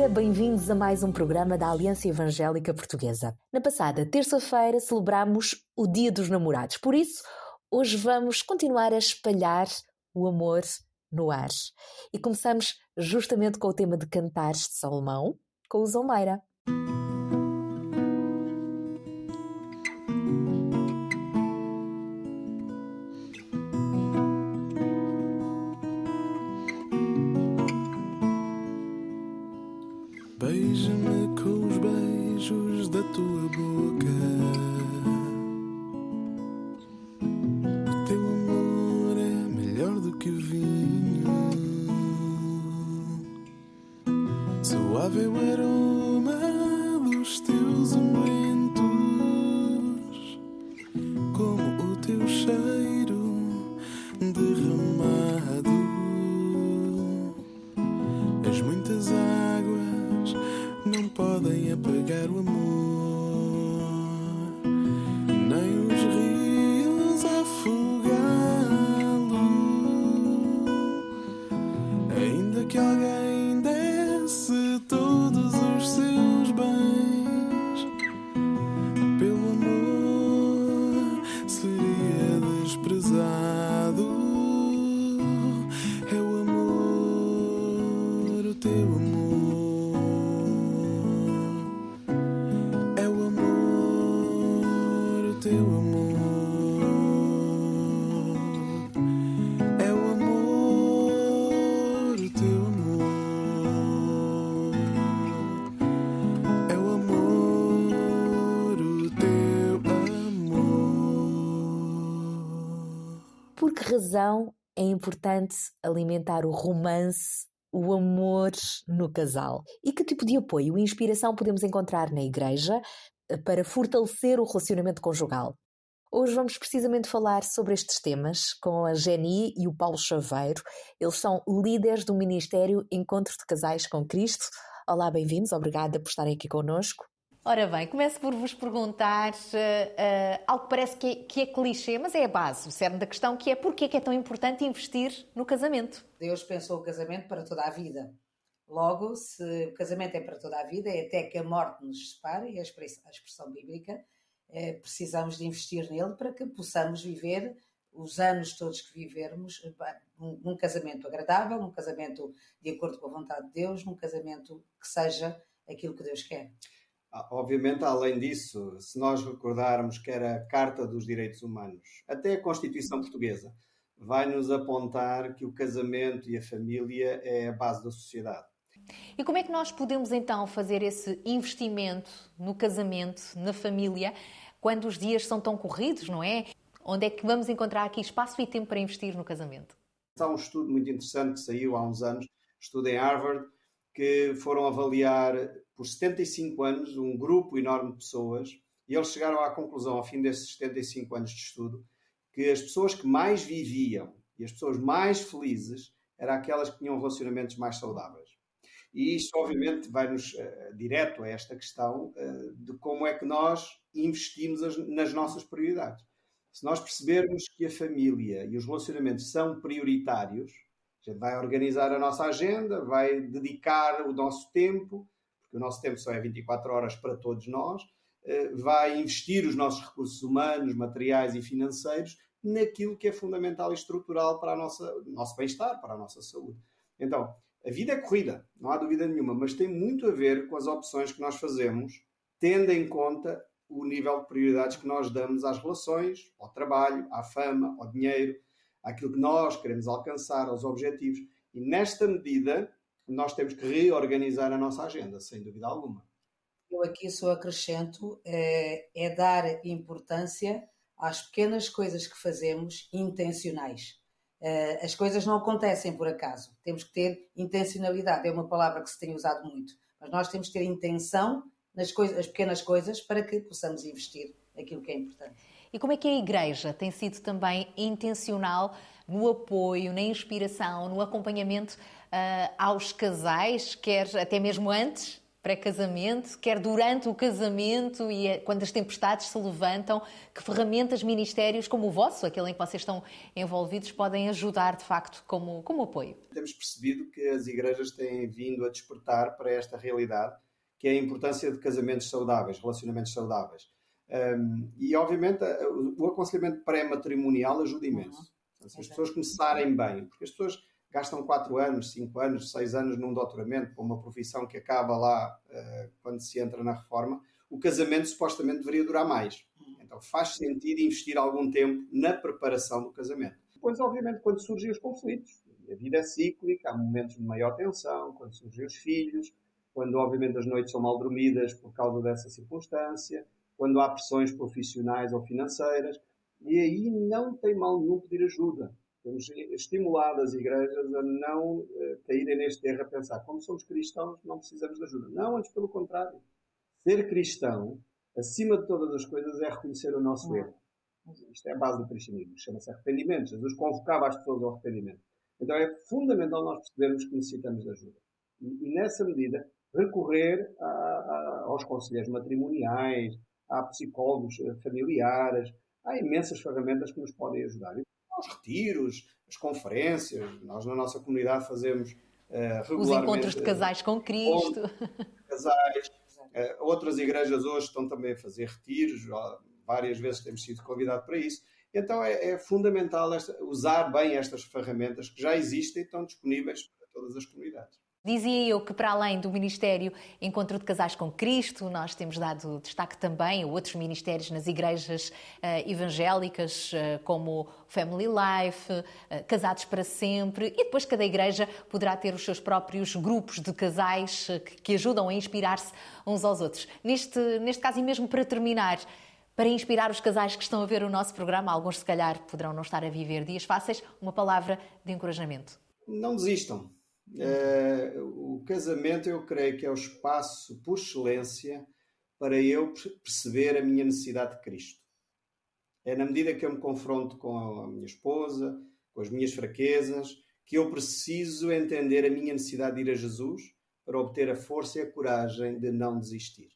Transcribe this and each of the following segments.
dia, bem-vindos a mais um programa da Aliança Evangélica Portuguesa. Na passada terça-feira celebramos o Dia dos Namorados, por isso, hoje vamos continuar a espalhar o amor no ar. E começamos justamente com o tema de Cantares de Salomão, com o Zomeira. Suave é razão é importante alimentar o romance, o amor no casal? E que tipo de apoio e inspiração podemos encontrar na igreja eh, para fortalecer o relacionamento conjugal? Hoje vamos precisamente falar sobre estes temas com a Geni e o Paulo Chaveiro. Eles são líderes do Ministério Encontro de Casais com Cristo. Olá, bem-vindos. Obrigada por estarem aqui connosco. Ora bem, começo por vos perguntar eh, algo que parece que é, que é clichê, mas é a base, o cerne da questão, que é porquê que é tão importante investir no casamento. Deus pensou o casamento para toda a vida. Logo, se o casamento é para toda a vida, é até que a morte nos separe, e a express- a expressão bíblica, eh, precisamos de investir nele para que possamos viver os anos todos que vivermos num casamento agradável, num casamento de acordo com a vontade de Deus, num casamento que seja aquilo que Deus quer. Ah, Obviamente, além disso, se nós recordarmos que era a Carta dos Direitos Humanos, até a Constituição Portuguesa, vai nos apontar que o casamento e a família é a base da sociedade. E como é que nós podemos então fazer esse investimento no casamento, na família, quando os dias são tão corridos, não é? Onde é que vamos encontrar aqui espaço e tempo para investir no casamento? Há um estudo muito interessante que saiu há uns anos, estudo em Harvard, que foram avaliar por 75 anos um grupo enorme de pessoas e eles chegaram à conclusão, ao fim desses 75 anos de estudo, que as pessoas que mais viviam e as pessoas mais felizes eram aquelas que tinham relacionamentos mais saudáveis. E isto, obviamente, vai-nos uh, direto a esta questão uh, de como é que nós investimos as, nas nossas prioridades. Se nós percebermos que a família e os relacionamentos são prioritários, a gente vai organizar a nossa agenda, vai dedicar o nosso tempo, porque o nosso tempo só é 24 horas para todos nós, uh, vai investir os nossos recursos humanos, materiais e financeiros naquilo que é fundamental e estrutural para o nosso bem-estar, para a nossa saúde. Então, a vida é corrida, não há dúvida nenhuma, mas tem muito a ver com as opções que nós fazemos, tendo em conta o nível de prioridades que nós damos às relações, ao trabalho, à fama, ao dinheiro, àquilo que nós queremos alcançar, aos objetivos. E nesta medida, nós temos que reorganizar a nossa agenda, sem dúvida alguma. Eu aqui só acrescento é, é dar importância às pequenas coisas que fazemos intencionais. Uh, as coisas não acontecem por acaso. Temos que ter intencionalidade. É uma palavra que se tem usado muito. Mas nós temos que ter intenção nas coisas, as pequenas coisas para que possamos investir aquilo que é importante. E como é que a Igreja tem sido também intencional no apoio, na inspiração, no acompanhamento uh, aos casais, quer até mesmo antes, pré-casamento, quer durante o casamento e quando as tempestades se levantam, que ferramentas, ministérios como o vosso, aquele em que vocês estão envolvidos, podem ajudar de facto como, como apoio? Temos percebido que as igrejas têm vindo a despertar para esta realidade, que é a importância de casamentos saudáveis, relacionamentos saudáveis. Um, e obviamente o aconselhamento pré-matrimonial ajuda imenso. Uhum. Se as pessoas começarem bem, porque as pessoas gastam 4 anos, 5 anos, 6 anos num doutoramento para uma profissão que acaba lá uh, quando se entra na reforma, o casamento supostamente deveria durar mais. Então faz sentido investir algum tempo na preparação do casamento. Depois, obviamente, quando surgem os conflitos, a vida é cíclica, há momentos de maior tensão, quando surgem os filhos, quando, obviamente, as noites são mal dormidas por causa dessa circunstância, quando há pressões profissionais ou financeiras, e aí não tem mal nenhum pedir ajuda. Temos estimulado as igrejas a não uh, caírem neste erro a pensar, como somos cristãos, não precisamos de ajuda. Não, antes pelo contrário. Ser cristão, acima de todas as coisas, é reconhecer o nosso erro. Isto é a base do cristianismo, chama-se arrependimento. Jesus convocava as pessoas ao arrependimento. Então é fundamental nós percebermos que necessitamos de ajuda. E, e nessa medida, recorrer a, a, aos conselheiros matrimoniais, a psicólogos eh, familiares, há imensas ferramentas que nos podem ajudar os retiros, as conferências. Nós, na nossa comunidade, fazemos uh, regularmente... Os encontros de casais com Cristo. Casais. Uh, outras igrejas hoje estão também a fazer retiros. Várias vezes temos sido convidados para isso. Então é, é fundamental esta, usar bem estas ferramentas que já existem e estão disponíveis para todas as comunidades. Dizia eu que, para além do Ministério Encontro de Casais com Cristo, nós temos dado destaque também a outros ministérios nas igrejas uh, evangélicas, uh, como Family Life, uh, Casados para Sempre, e depois cada igreja poderá ter os seus próprios grupos de casais que, que ajudam a inspirar-se uns aos outros. Neste, neste caso, e mesmo para terminar, para inspirar os casais que estão a ver o nosso programa, alguns se calhar poderão não estar a viver dias fáceis, uma palavra de encorajamento. Não desistam Uh, o casamento, eu creio que é o espaço por excelência para eu perceber a minha necessidade de Cristo. É na medida que eu me confronto com a minha esposa, com as minhas fraquezas, que eu preciso entender a minha necessidade de ir a Jesus para obter a força e a coragem de não desistir.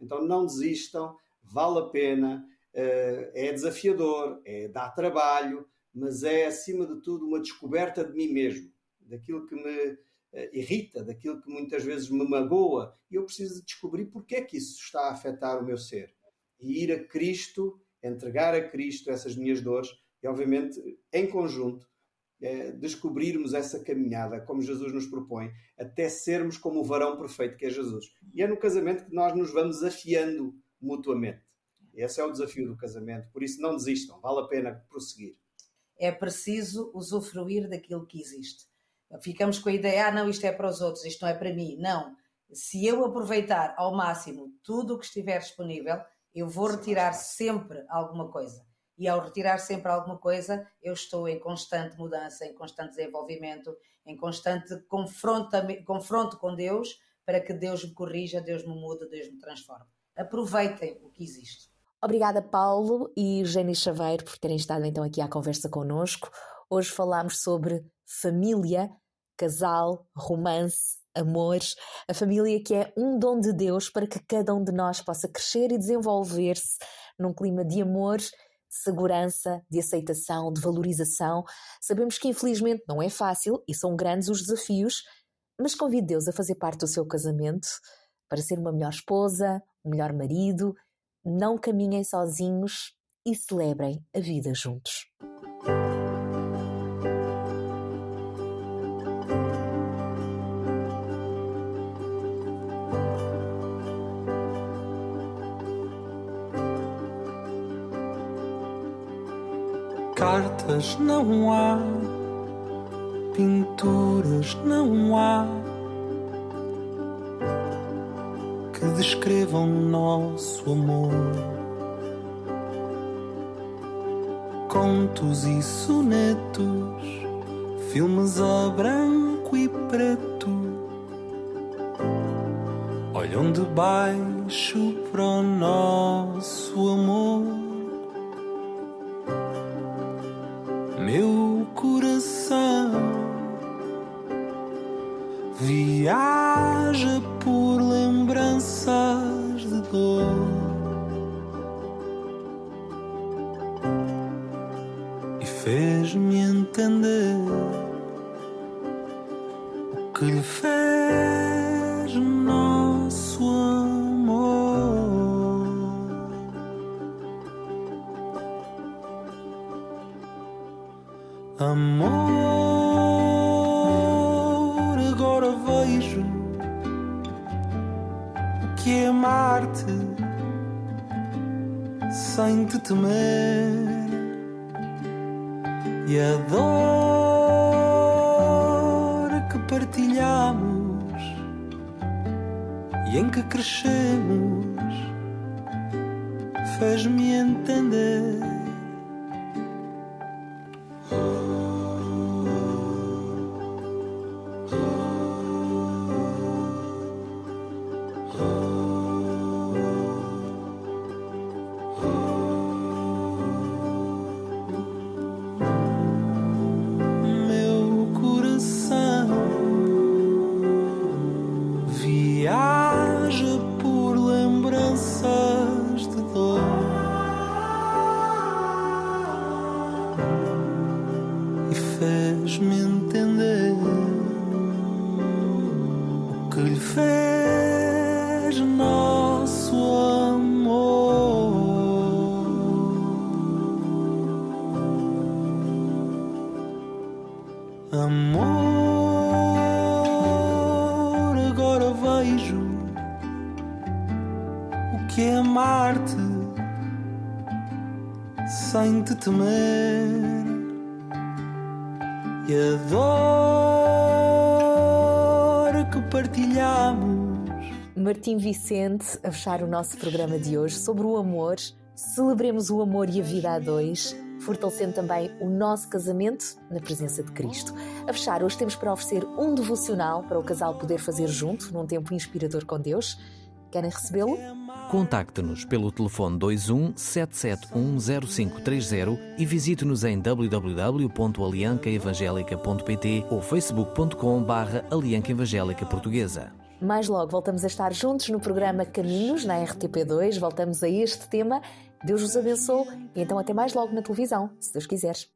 Então não desistam, vale a pena, uh, é desafiador, é dá trabalho, mas é acima de tudo uma descoberta de mim mesmo daquilo que me uh, irrita, daquilo que muitas vezes me magoa, e eu preciso descobrir porque é que isso está a afetar o meu ser. E ir a Cristo, entregar a Cristo essas minhas dores, e obviamente, em conjunto, é, descobrirmos essa caminhada, como Jesus nos propõe, até sermos como o varão perfeito que é Jesus. E é no casamento que nós nos vamos afiando mutuamente. Esse é o desafio do casamento, por isso não desistam, vale a pena prosseguir. É preciso usufruir daquilo que existe. Ficamos com a ideia, ah, não, isto é para os outros, isto não é para mim. Não. Se eu aproveitar ao máximo tudo o que estiver disponível, eu vou retirar sempre alguma coisa. E ao retirar sempre alguma coisa, eu estou em constante mudança, em constante desenvolvimento, em constante confronto, confronto com Deus, para que Deus me corrija, Deus me mude, Deus me transforme. Aproveitem o que existe. Obrigada, Paulo e Jenny Chaveiro, por terem estado então aqui à conversa connosco. Hoje falámos sobre família, casal, romance, amores, a família que é um dom de Deus para que cada um de nós possa crescer e desenvolver-se num clima de amor, de segurança, de aceitação, de valorização. Sabemos que infelizmente não é fácil e são grandes os desafios, mas convido Deus a fazer parte do seu casamento para ser uma melhor esposa, um melhor marido. Não caminhem sozinhos e celebrem a vida juntos. Cartas não há, pinturas não há que descrevam nosso amor. Contos e sonetos, filmes a branco e preto, olham de baixo para o nosso amor. Meu temer e a dor que partilhamos. Martim Vicente a fechar o nosso programa de hoje sobre o amor. Celebremos o amor e a vida a dois, fortalecendo também o nosso casamento na presença de Cristo. A fechar, hoje temos para oferecer um devocional para o casal poder fazer junto, num tempo inspirador com Deus. Querem recebê-lo? Contacte-nos pelo telefone 21 7710530 e visite-nos em www.aliancaevangelica.pt ou facebook.com barra Alianca Evangélica Portuguesa. Mais logo voltamos a estar juntos no programa Caminhos, na RTP2. Voltamos a este tema. Deus vos abençoe e então até mais logo na televisão, se Deus quiseres.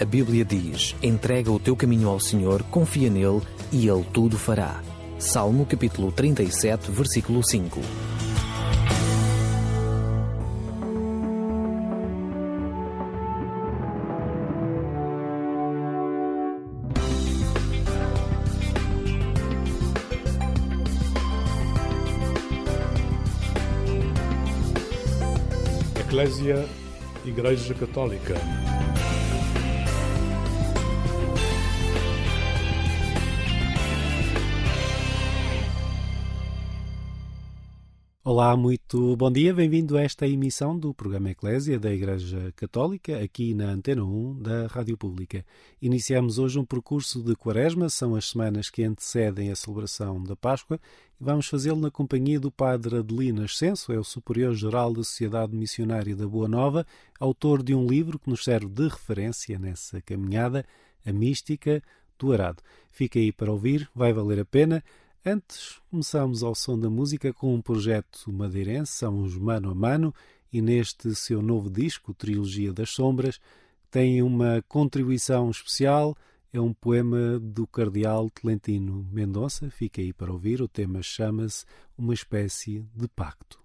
A Bíblia diz: entrega o teu caminho ao Senhor, confia nele e ele tudo fará. Salmo capítulo 37, versículo 5. Eclésia Igreja Católica. Olá, muito bom dia, bem-vindo a esta emissão do programa Eclésia da Igreja Católica, aqui na Antena 1 da Rádio Pública. Iniciamos hoje um percurso de Quaresma, são as semanas que antecedem a celebração da Páscoa, e vamos fazê-lo na companhia do Padre Adelino Ascenso, é o Superior-Geral da Sociedade Missionária da Boa Nova, autor de um livro que nos serve de referência nessa caminhada, A Mística do Arado. Fica aí para ouvir, vai valer a pena. Antes, começamos ao som da música com um projeto madeirense, são os Mano a Mano, e neste seu novo disco, Trilogia das Sombras, tem uma contribuição especial, é um poema do cardeal Tolentino Mendonça, fica aí para ouvir, o tema chama-se Uma Espécie de Pacto.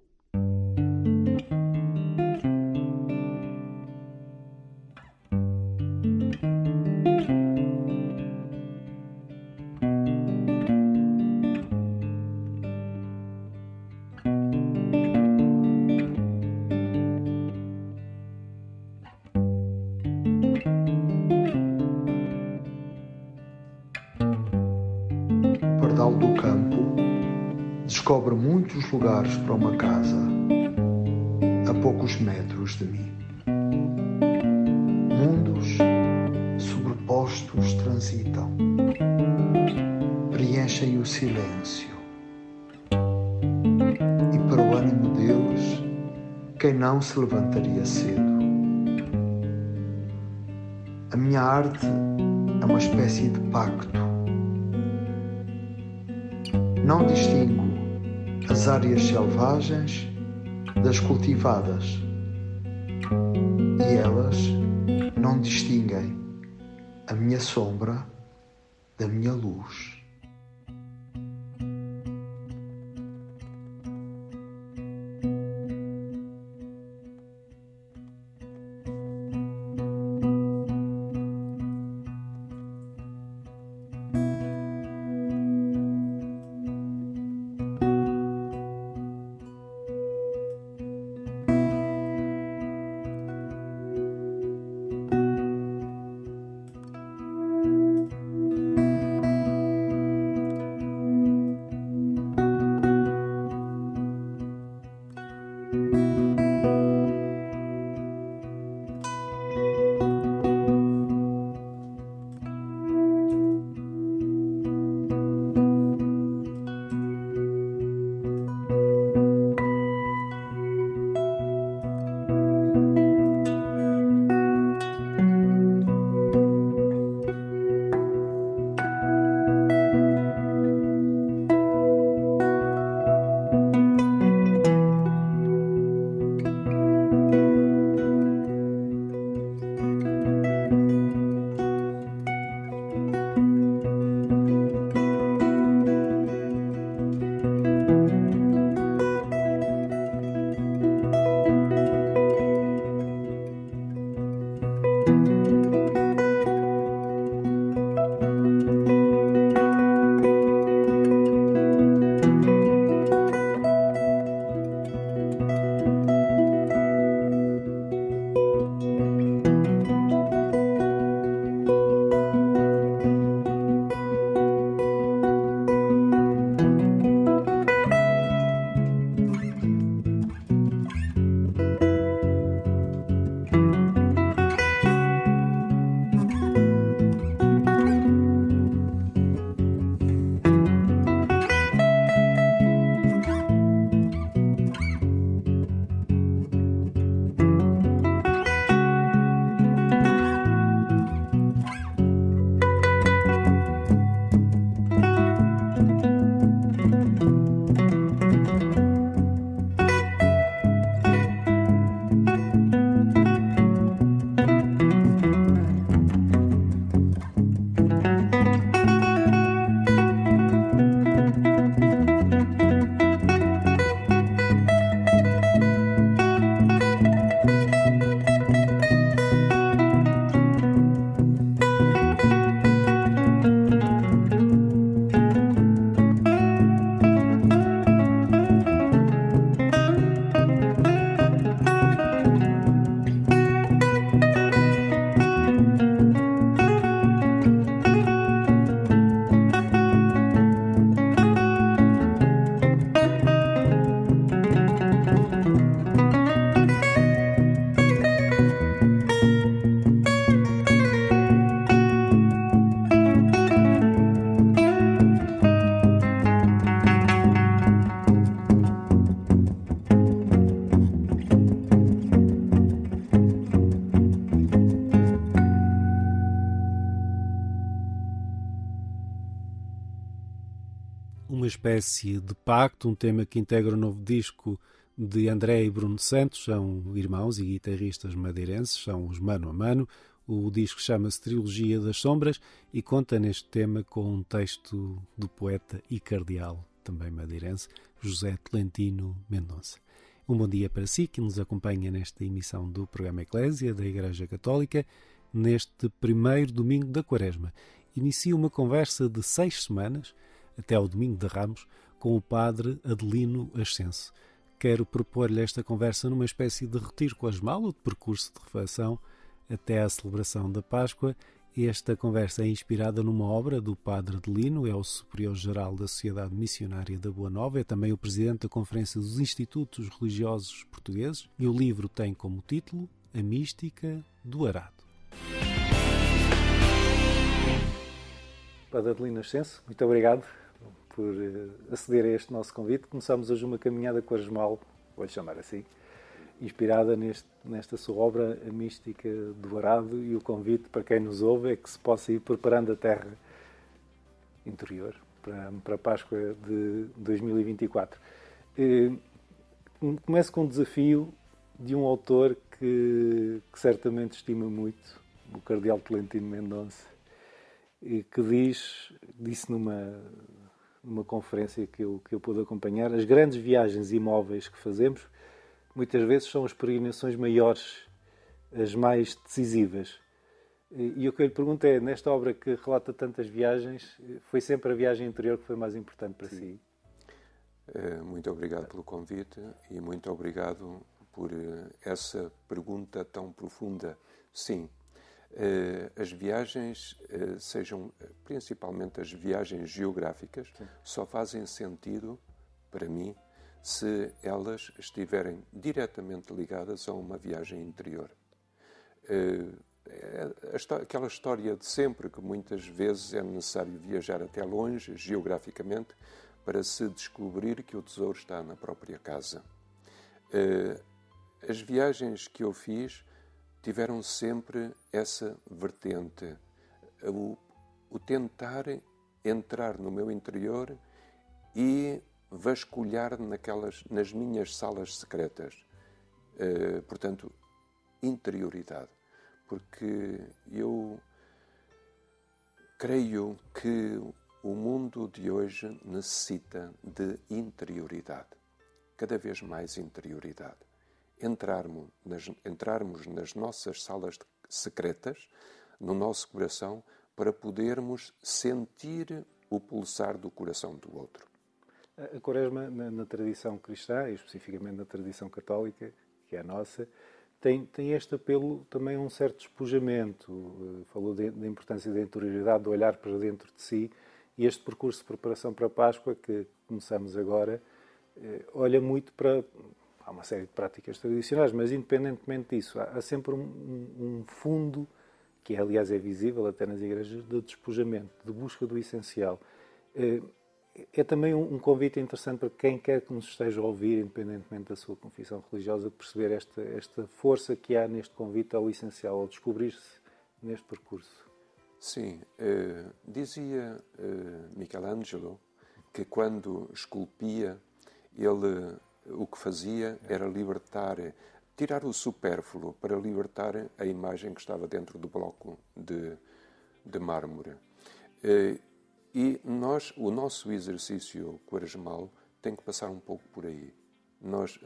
Lugares para uma casa a poucos metros de mim. Mundos sobrepostos transitam, preenchem o silêncio ânimo deles, quem não se levantaria cedo? A minha arte é uma espécie de pacto. Não distingo as áreas selvagens das cultivadas espécie de pacto, um tema que integra o novo disco de André e Bruno Santos, são irmãos e guitarristas madeirenses, são os mano a mano. O disco chama-se Trilogia das Sombras e conta neste tema com um texto do poeta e cardeal, também madeirense, José Tolentino Mendonça. Um bom dia para si que nos acompanha nesta emissão do programa Eclésia da Igreja Católica, neste primeiro domingo da Quaresma. Inicia uma conversa de seis semanas até ao domingo de Ramos, com o padre Adelino Ascenso. Quero propor-lhe esta conversa numa espécie de retiro com as malas, de percurso de reflexão até à celebração da Páscoa. Esta conversa é inspirada numa obra do padre Adelino, é o superior-geral da Sociedade Missionária da Boa Nova, é também o presidente da Conferência dos Institutos Religiosos Portugueses e o livro tem como título A Mística do Arado. Padre Adelino Ascenso, muito obrigado por uh, aceder a este nosso convite. Começamos hoje uma caminhada quaresmal, vou-lhe chamar assim, inspirada neste, nesta sua obra, A Mística do Arado, e o convite para quem nos ouve é que se possa ir preparando a terra interior para, para a Páscoa de 2024. Uh, começo com um desafio de um autor que, que certamente estima muito, o Cardeal Tolentino Mendonça, que diz, disse numa, numa conferência que eu, que eu pude acompanhar, as grandes viagens imóveis que fazemos muitas vezes são as peregrinações maiores, as mais decisivas. E o que eu lhe pergunto é, nesta obra que relata tantas viagens, foi sempre a viagem interior que foi mais importante para Sim. si? Eh, muito obrigado pelo convite e muito obrigado por eh, essa pergunta tão profunda. Sim, as viagens, sejam principalmente as viagens geográficas, Sim. só fazem sentido para mim se elas estiverem diretamente ligadas a uma viagem interior. Aquela história de sempre que muitas vezes é necessário viajar até longe, geograficamente, para se descobrir que o tesouro está na própria casa. Eh, as viagens que eu fiz tiveram sempre essa vertente, o, o tentar entrar no meu interior e vasculhar naquelas, nas minhas salas secretas. Uh, portanto, interioridade. Porque eu creio que o mundo de hoje necessita de interioridade, cada vez mais interioridade. Entrarmos nas, entrarmos nas nossas salas secretas, no nosso coração, para podermos sentir o pulsar do coração do outro. A Quaresma, na, na tradição cristã, e especificamente na tradição católica, que é a nossa, tem, tem este apelo também a um certo despojamento. Eh, falou da importância da interioridade, do olhar para dentro de si e este percurso de preparação para a Páscoa, que começamos agora, eh, olha muito para. Há uma série de práticas tradicionais, mas independentemente disso, há, sempre um, um fundo, que aliás é visível até nas igrejas, de despojamento, de busca do essencial. Eh, é também um convite interessante para quem quer que nos esteja a ouvir, independentemente da sua confissão religiosa, perceber esta, esta força que há neste convite ao essencial, ao descobrir-se neste percurso. Sim, eh, dizia eh, Michelangelo que quando esculpia, ele o que fazia era libertar, tirar o supérfluo para libertar a imagem que estava dentro do bloco de, de mármore. Eh, e nós, o nosso exercício quaresmal tem que passar um pouco por aí. Nós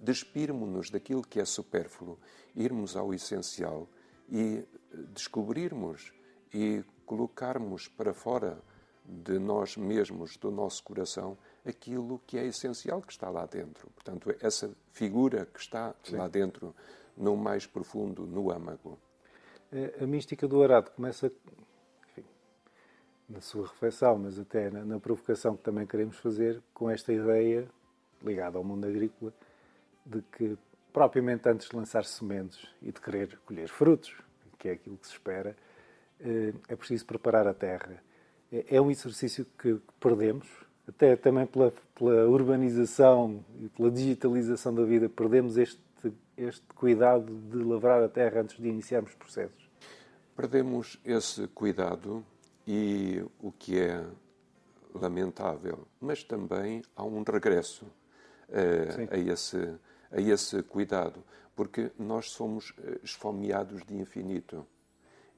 despirmos-nos daquilo que é supérfluo, irmos ao essencial e descobrirmos e colocarmos para fora de nós mesmos, do nosso coração, aquilo que é essencial que está lá dentro. Portanto, essa figura que está Sim. lá dentro, no mais profundo, no âmago. A mística do arado começa, enfim, na sua reflexão, mas até na, na provocação que também queremos fazer, com esta ideia ligada ao mundo agrícola, de que, propriamente antes de lançar sementes e de querer colher frutos, que é aquilo que se espera, eh, é preciso preparar a terra. É, é um exercício que perdemos, até também pela, pela urbanização e pela digitalização da vida, perdemos este, este cuidado de lavrar a terra antes de iniciarmos processos. Perdemos esse cuidado e o que é lamentável, mas também há um regresso uh, a, esse, a esse cuidado porque nós somos eh, esfomeados de infinito.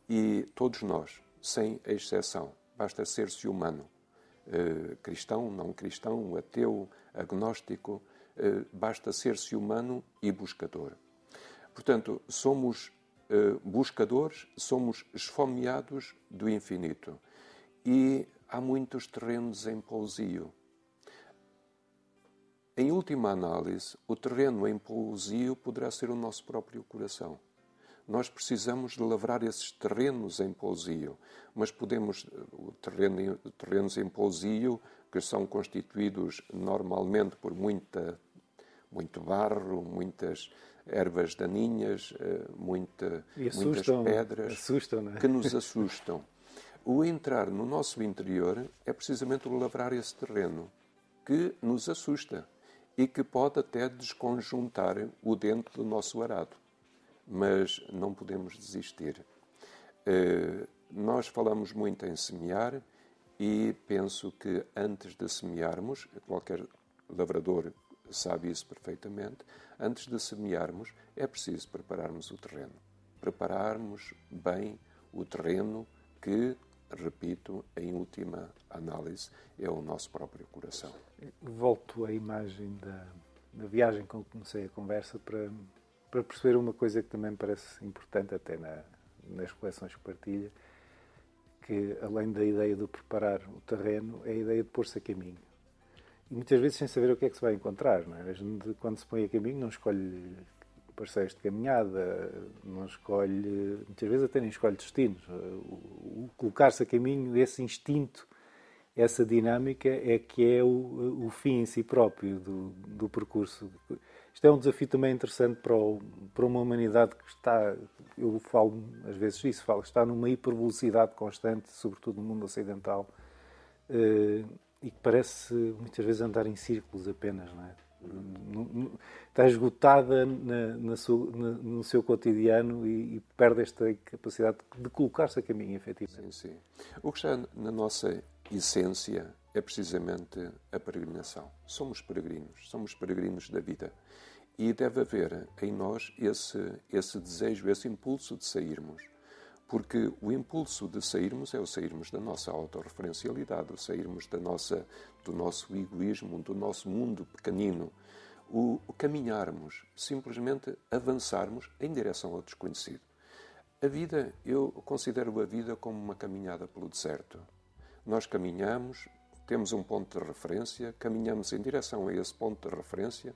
E todos nós, sem exceção, basta ser-se humano, eh, cristão, não cristão, ateu, agnóstico, eh, basta ser-se humano e buscador. Portanto, somos buscadores, somos esfomeados do infinito. E há muitos terrenos em pousio. Em última análise, o terreno em pousio poderá ser o nosso próprio coração. Nós precisamos de lavrar esses terrenos em pousio, mas podemos, terreno, terrenos em pousio, que são constituídos normalmente por muita, muito barro, muitas ervas daninhas, eh, muita, muitas pedras assustam, é? que nos assustam. O entrar no nosso interior é precisamente o lavrar esse terreno que nos assusta e que pode até desconjuntar o dente do nosso arado. Mas não podemos desistir. Uh, nós falamos muito em semear e penso que antes de semearmos, qualquer lavrador sabe isso perfeitamente, antes de semearmos é preciso prepararmos o terreno. Prepararmos bem o terreno que, repito, em última análise, é o nosso próprio coração. Volto à imagem da, da viagem com que comecei a conversa para, para perceber uma coisa que também parece importante até na, nas reflexões que partilha, que além da ideia de preparar o terreno, é a ideia de pôr-se a caminho. E muitas vezes sem saber o que é que se vai encontrar. Não é? A gente, quando se põe a caminho, não escolhe parceiros de caminhada, não escolhe, muitas vezes até nem escolhe destinos. O colocar-se a caminho, esse instinto, essa dinâmica é que é o, o fim em si próprio do, do percurso. Isto é um desafio também interessante para, o, para uma humanidade que está, eu falo às vezes disso, falo, está numa hipervelocidade constante, sobretudo no mundo ocidental, eh, e que parece muitas vezes andar em círculos apenas, não é? Está esgotada na, na na, no seu cotidiano e, e, perde esta capacidade de colocar-se a caminho, efetivamente. Sim, sim. O que está na nossa essência é precisamente a peregrinação. Somos peregrinos, somos peregrinos da vida. E deve haver em nós esse, esse desejo, esse impulso de sairmos. Porque o impulso de sairmos é o sairmos da nossa autorreferencialidade, o sairmos da nossa, do nosso egoísmo, do nosso mundo pequenino. O, o caminharmos, simplesmente avançarmos em direção ao desconhecido. A vida, eu considero a vida como uma caminhada pelo deserto. Nós caminhamos, temos um ponto de referência, caminhamos em direção a esse ponto de referência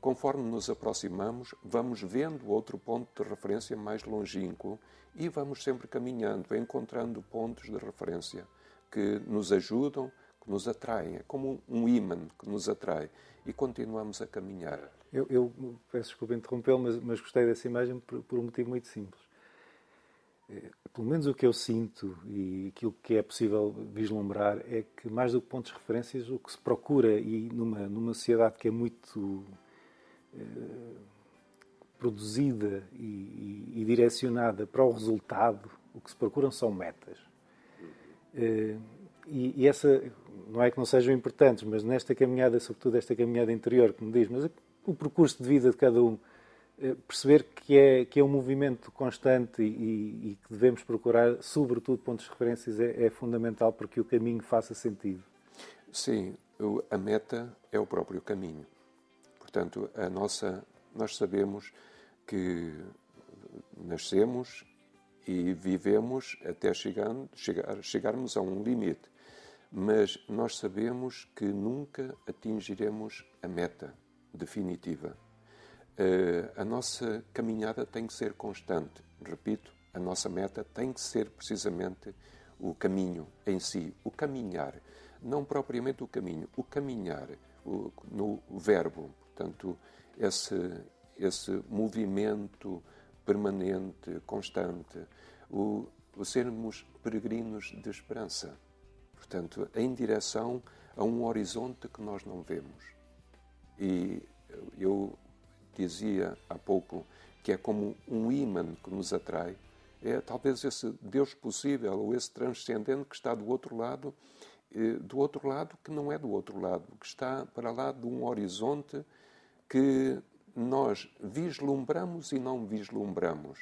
Conforme nos aproximamos, vamos vendo outro ponto de referência mais longínquo e vamos sempre caminhando, encontrando pontos de referência que nos ajudam, que nos atraem. É como um imã que nos atrai e continuamos a caminhar. Eu, eu peço desculpa interrompê-lo, mas, mas, gostei dessa imagem por, por um motivo muito simples. É, pelo menos o que eu sinto e aquilo que é possível vislumbrar é que, mais do que pontos de referências, o que se procura, e numa, numa sociedade que é muito eh, produzida e, e, e, direcionada para o resultado, o que se procuram são metas. Eh, e, e, essa, não é que não sejam importantes, mas nesta caminhada, sobretudo esta caminhada interior, que me diz, mas o percurso de vida de cada um, perceber que é, que é um movimento constante e, e que devemos procurar, sobretudo, pontos de referências, é, é fundamental para que o caminho faça sentido. Sim, a meta é o próprio caminho. Portanto, a nossa, nós sabemos que nascemos e vivemos até chegar, chegarmos a um limite. Mas nós sabemos que nunca atingiremos a meta definitiva. Uh, a nossa caminhada tem que ser constante. Repito, a nossa meta tem que ser precisamente o caminho em si, o caminhar. Não propriamente o caminho, o caminhar o, no verbo. Portanto, esse, esse movimento permanente, constante, o, o sermos peregrinos de esperança. Portanto, em direção a um horizonte que nós não vemos. E eu dizia há pouco que é como um imã que nos atrai, é talvez esse Deus possível ou esse transcendente que está do outro lado, eh, do outro lado que não é do outro lado, que está para lá de um horizonte que nós vislumbramos e não vislumbramos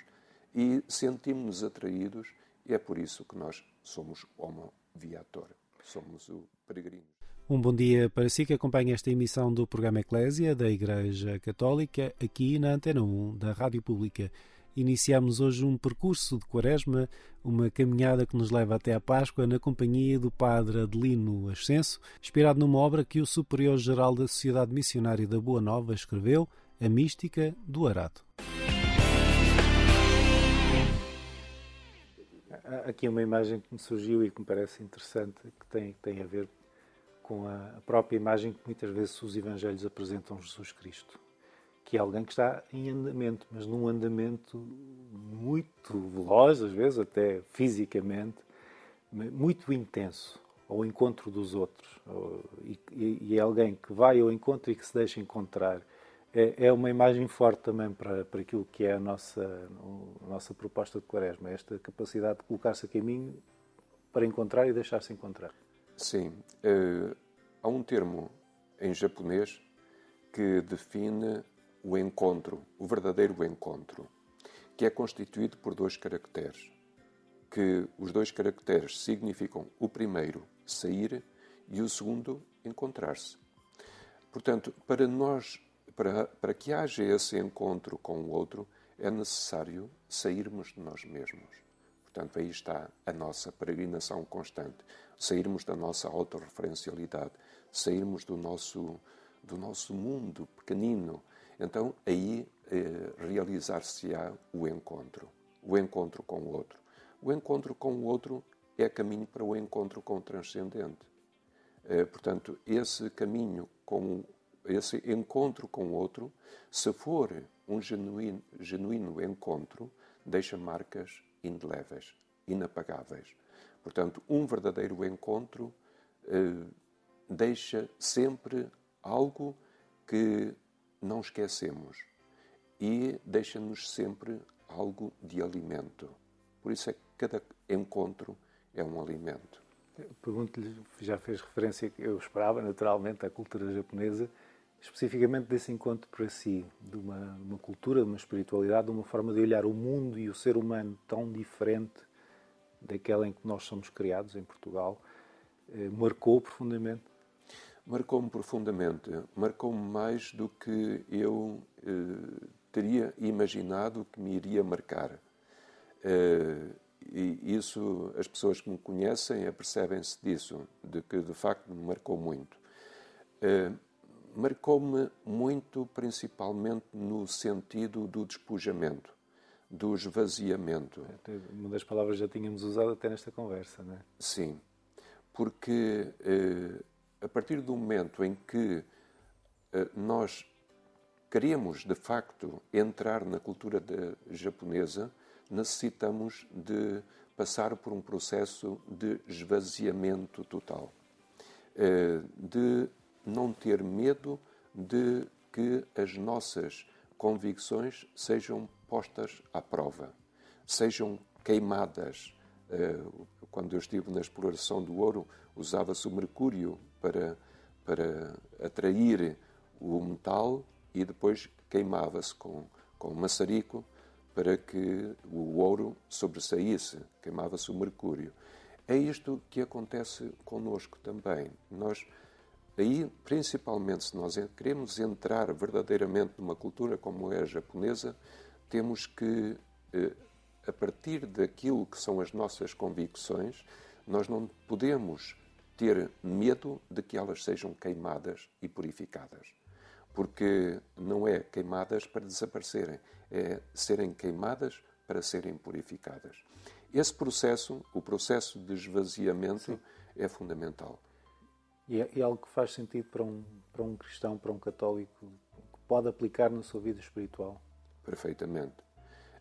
e sentimos-nos atraídos, e é por isso que nós somos homo viator, somos o peregrino. Um bom dia para si que acompanha esta emissão do programa Eclésia da Igreja Católica aqui na Antena 1 da Rádio Pública. Iniciamos hoje um percurso de Quaresma, uma caminhada que nos leva até a Páscoa na companhia do Padre Adelino Ascenso, inspirado numa obra que o Superior-Geral da Sociedade Missionária da Boa Nova escreveu, A Mística do Arado. Aqui uma imagem que me surgiu e que me parece interessante, que tem, tem a ver com a própria imagem que muitas vezes os Evangelhos apresentam Jesus Cristo que é alguém que está em andamento, mas num andamento muito veloz, às vezes até fisicamente, muito intenso ao encontro dos outros e, é alguém que vai ao encontro e que se deixa encontrar é, é uma imagem forte também para, para aquilo que é a nossa, a nossa proposta de Quaresma, esta capacidade de colocar-se a caminho para encontrar e deixar-se encontrar. Sim. Uh, há um termo em japonês que define o encontro, o verdadeiro encontro, que é constituído por dois caracteres, que os dois caracteres significam o primeiro, sair, e o segundo, encontrar-se. Portanto, para nós para, para que haja esse encontro com o outro, é necessário sairmos de nós mesmos. Portanto, aí está a nossa peregrinação constante. Sairmos da nossa autorreferencialidade, sairmos do nosso, do nosso mundo pequenino. Então, aí eh, realizar-se-á o encontro. O encontro com o outro. O encontro com o outro é caminho para o encontro com o transcendente. Eh, portanto, esse caminho com esse encontro com o outro, se for um genuíno, genuíno encontro, deixa marcas indeléveis, inapagáveis. Portanto, um verdadeiro encontro eh, deixa sempre algo que não esquecemos e deixa-nos sempre algo de alimento. Por isso é que cada encontro é um alimento. Pergunto-lhe, já fez referência, eu esperava naturalmente, à cultura japonesa especificamente desse encontro para si, de uma, uma cultura, de uma espiritualidade, de uma forma de olhar o mundo e o ser humano tão diferente daquela em que nós somos criados em Portugal, eh, marcou profundamente? Marcou-me profundamente. Marcou-me mais do que eu eh, teria imaginado que me iria marcar. Eh, e isso, as pessoas que me conhecem apercebem-se disso, de que de facto me marcou muito. Eh, marcou-me muito, principalmente no sentido do despojamento, do esvaziamento. Uma das palavras já tínhamos usado até nesta conversa, não é? Sim, porque eh, a partir do momento em que eh, nós queremos, de facto, entrar na cultura japonesa, necessitamos de passar por um processo de esvaziamento total, eh, de não ter medo de que as nossas convicções sejam postas à prova, sejam queimadas. Eh, quando eu estive na exploração do ouro, usava-se o mercúrio para, para atrair o metal e depois queimava-se com, com maçarico para que o ouro sobressaísse, queimava-se o mercúrio. É isto que acontece conosco também. Nós Aí, principalmente, se nós queremos entrar verdadeiramente numa cultura como é a japonesa, temos que, eh, a partir daquilo que são as nossas convicções, nós não podemos ter medo de que elas sejam queimadas e purificadas. Porque não é queimadas para desaparecerem, é serem queimadas para serem purificadas. Esse processo, o processo de esvaziamento, Sim. é fundamental. E é, é, algo que faz sentido para um, para um cristão, para um católico, que pode aplicar na sua vida espiritual? Perfeitamente.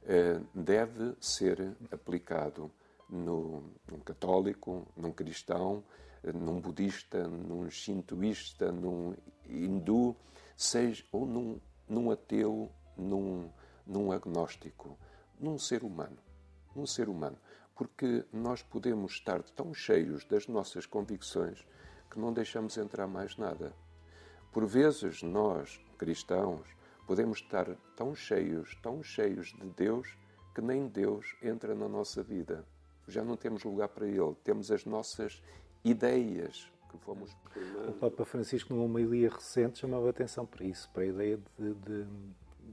Eh, deve ser aplicado no, num católico, num cristão, eh, num budista, num shintoísta, num hindu, seja, ou num, num ateu, num, num agnóstico, num ser humano. Num ser humano. Porque nós podemos estar tão cheios das nossas convicções que não deixamos entrar mais nada. Por vezes, nós, cristãos, podemos estar tão cheios, tão cheios de Deus, que nem Deus entra na nossa vida. Já não temos lugar para Ele, temos as nossas ideias que fomos O Papa Francisco, numa homilia recente, chamava atenção para isso, para a ideia de, de,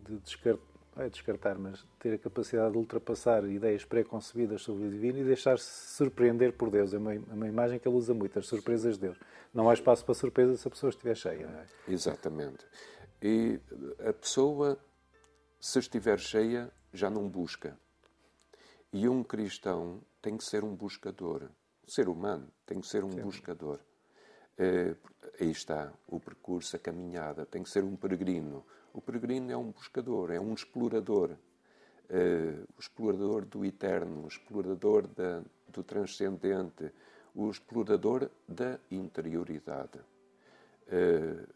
de descartar é descartar, mas ter a capacidade de ultrapassar ideias pré-concebidas sobre o divino e deixar-se surpreender por Deus. É uma, é uma, imagem que ele usa muito, as surpresas de Deus. Não há espaço para surpresa se a pessoa estiver cheia. É? Exatamente. E a pessoa, se estiver cheia, já não busca. E um cristão tem que ser um buscador. O ser humano tem que ser um Sim. buscador. É, aí está o percurso, a caminhada. Tem que ser um peregrino o peregrino é um buscador, é um explorador. uh, o explorador do eterno, o explorador da, do transcendente, o explorador da interioridade. Uh,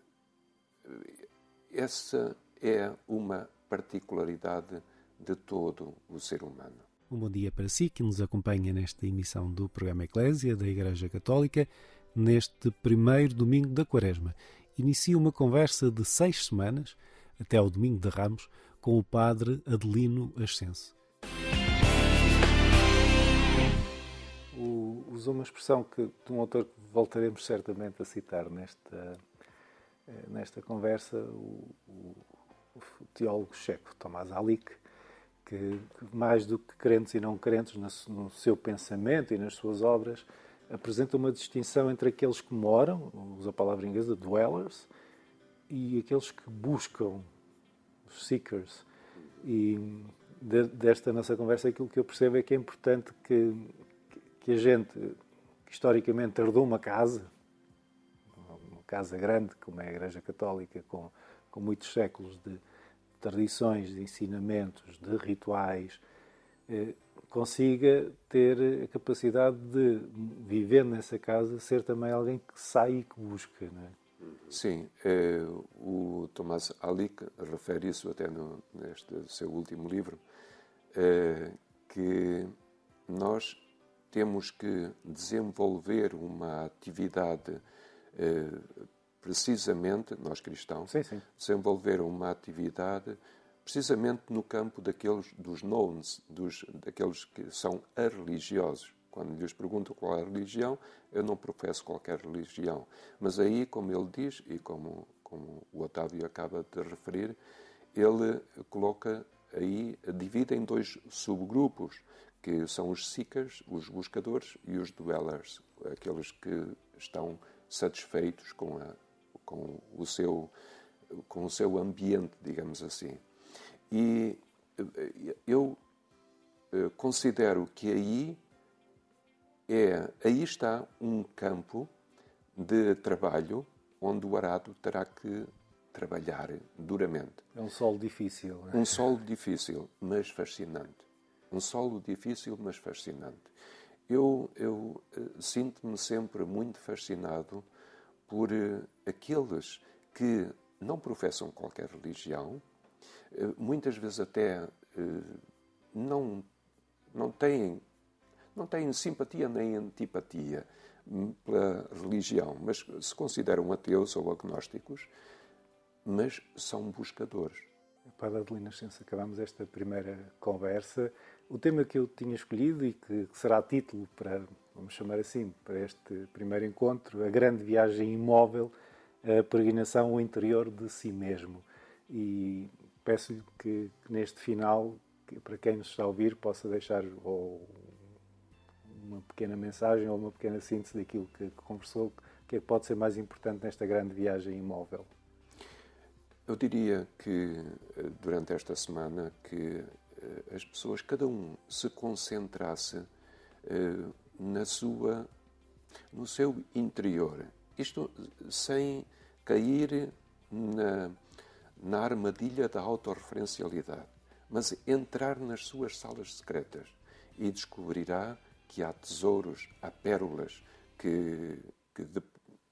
essa é uma particularidade de todo o ser humano. Um bom dia para si que nos acompanha nesta emissão do programa Eclésia da Igreja Católica, neste primeiro domingo da Quaresma. Inicia uma conversa de seis semanas, até ao domingo de Ramos, com o padre Adelino Ascenso. O, usou uma expressão que, de um autor que voltaremos certamente a citar nesta, eh, nesta conversa, o, o, o teólogo checo Tomás Alick, que, mais do que crentes e não crentes no seu pensamento e nas suas obras, apresenta uma distinção entre aqueles que moram, usa a palavra inglesa, dwellers, e aqueles que buscam, os seekers. E de, desta nossa conversa, aquilo que eu percebo é que é importante que, que a gente, que historicamente herdou uma casa, uma casa grande, como é a Igreja Católica, com, com muitos séculos de tradições, de ensinamentos, de rituais, eh, consiga ter a capacidade de, viver nessa casa, ser também alguém que sai e que busca. Não é? Sim, eh, o Tomás Alic refere isso até no, neste seu último livro, eh, que nós temos que desenvolver uma atividade precisamente, nós cristãos, sim, sim. desenvolver uma atividade precisamente no campo daqueles dos knowns, dos, daqueles que são religiosos. Quando lhes pergunto qual é a religião, eu não professo qualquer religião. Mas aí, como ele diz, e como, como o Otávio acaba de referir, ele coloca aí, divide em dois subgrupos, que são os seekers, os buscadores, e os dwellers, aqueles que estão satisfeitos com a com o seu, com o seu ambiente, digamos assim. E eh, eu eh, considero que aí é aí está um campo de trabalho onde o arado terá que trabalhar duramente. É um solo difícil. É? Um solo difícil, mas fascinante. Um solo difícil, mas fascinante. Eu, eu eh, sinto-me sempre muito fascinado por uh, aqueles que não professam qualquer religião, uh, muitas vezes até não, não, têm, não têm simpatia nem antipatia pela religião, mas se consideram ateus ou agnósticos, mas são buscadores. Padre Adelina Nascença, acabamos esta primeira conversa. O tema que eu tinha escolhido e que será título para vamos chamar assim, para este primeiro encontro, a grande viagem imóvel, a peregrinação ao interior de si mesmo. E peço-lhe que, que, neste final, que, para quem nos está a ouvir, possa deixar ou uma pequena mensagem ou uma pequena síntese daquilo que, que conversou, que é que pode ser mais importante nesta grande viagem imóvel. Eu diria que eh, durante esta semana que eh, as pessoas, cada um, se concentrasse eh, na sua, no seu interior. Isto sem cair na, na armadilha da autorreferencialidade, mas entrar nas suas salas secretas e descobrirá que há tesouros, há pérolas que, que de,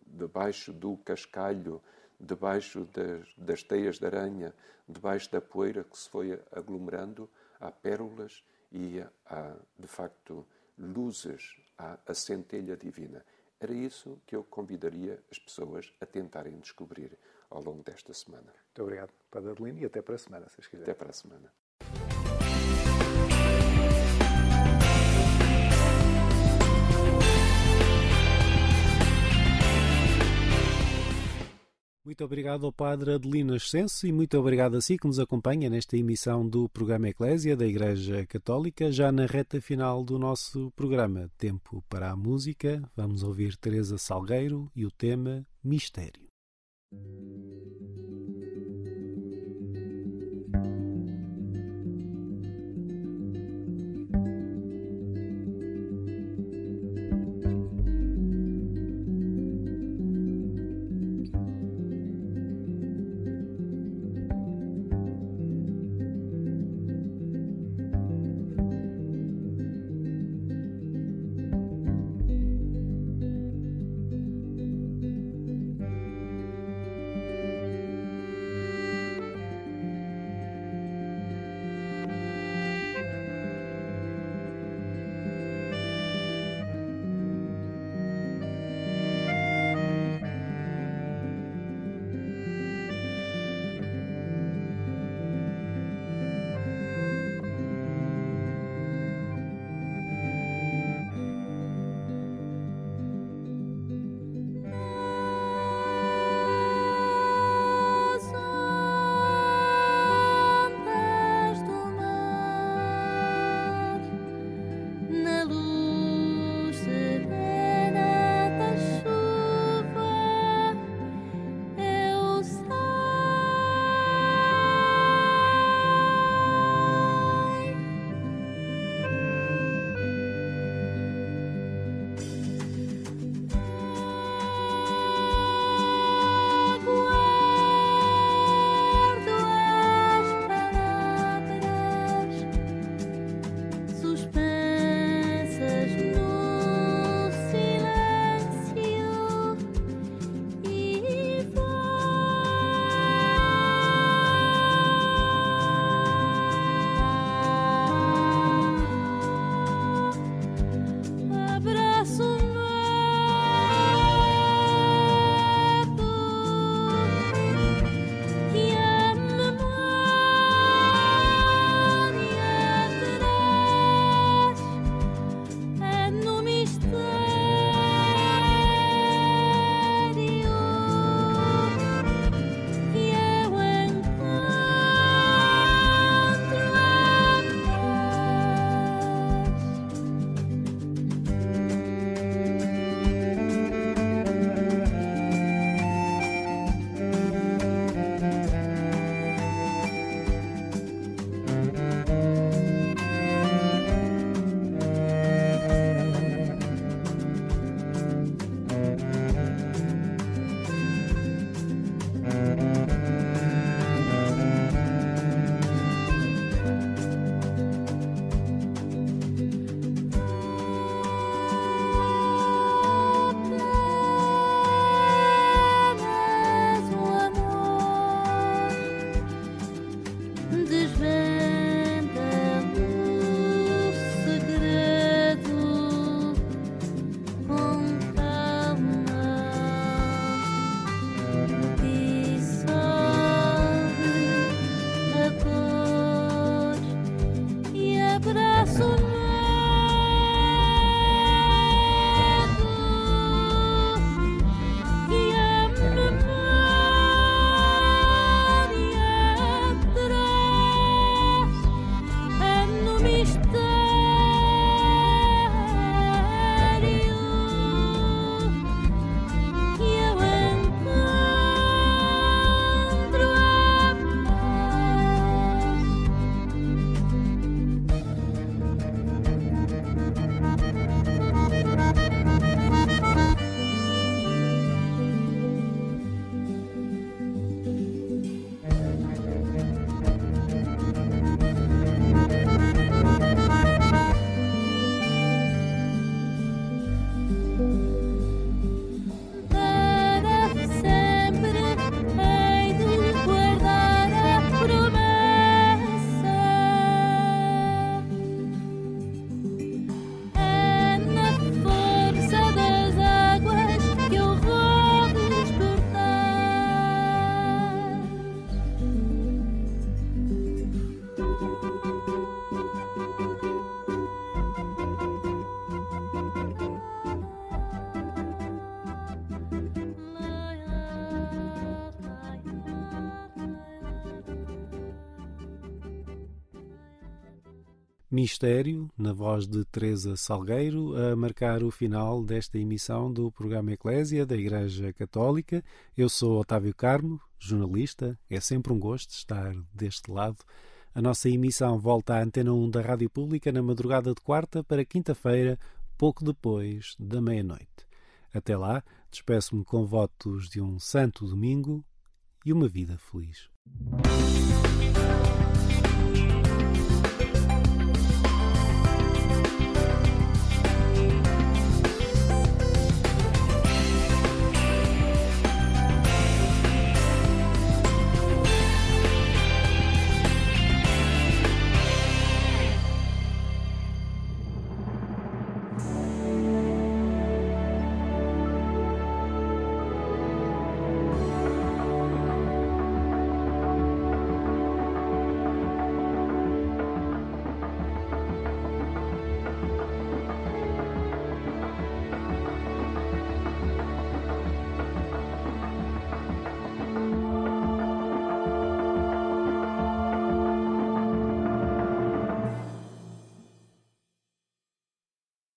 debaixo do cascalho, debaixo das, das teias de aranha, debaixo da poeira que se foi aglomerando, há pérolas e há, de facto, luzes à, à centelha divina. Era isso que eu convidaria as pessoas a tentarem descobrir ao longo desta semana. Muito obrigado, Padre Adelino, e até para a semana, se quiser. Até para a semana. Muito obrigado ao Padre Adelino Ascenso e muito obrigado a si que nos acompanha nesta emissão do programa Eclésia da Igreja Católica, já na reta final do nosso programa. Tempo para a música. Vamos ouvir Teresa Salgueiro e o tema Mistério. Mistério, na voz de Teresa Salgueiro, a marcar o final desta emissão do programa Eclésia da Igreja Católica. Eu sou Otávio Carmo, jornalista. É sempre um gosto estar deste lado. A nossa emissão volta à Antena 1 da Rádio Pública na madrugada de quarta para quinta-feira, pouco depois da meia-noite. Até lá, despeço-me com votos de um santo domingo e uma vida feliz.